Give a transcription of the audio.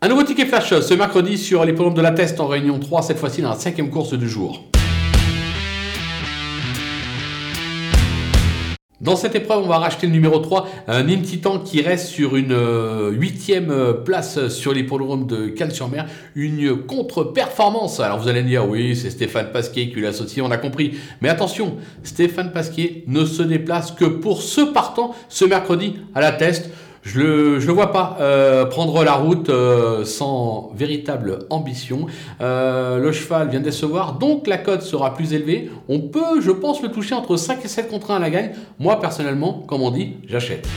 Un nouveau ticket flash ce mercredi sur les de la Test en réunion 3, cette fois-ci dans la cinquième course du jour. Dans cette épreuve, on va racheter le numéro 3, un Nîmes Titan qui reste sur une euh, huitième euh, place sur l'hippodrome de Cannes-sur-Mer. Une contre-performance. Alors vous allez me dire, oui, c'est Stéphane Pasquier qui l'a on a compris. Mais attention, Stéphane Pasquier ne se déplace que pour ce partant ce mercredi à la test. Je ne le, vois pas euh, prendre la route euh, sans véritable ambition. Euh, le cheval vient de décevoir, donc la cote sera plus élevée. On peut, je pense, le toucher entre 5 et 7 contre 1 à la gagne. Moi, personnellement, comme on dit, j'achète.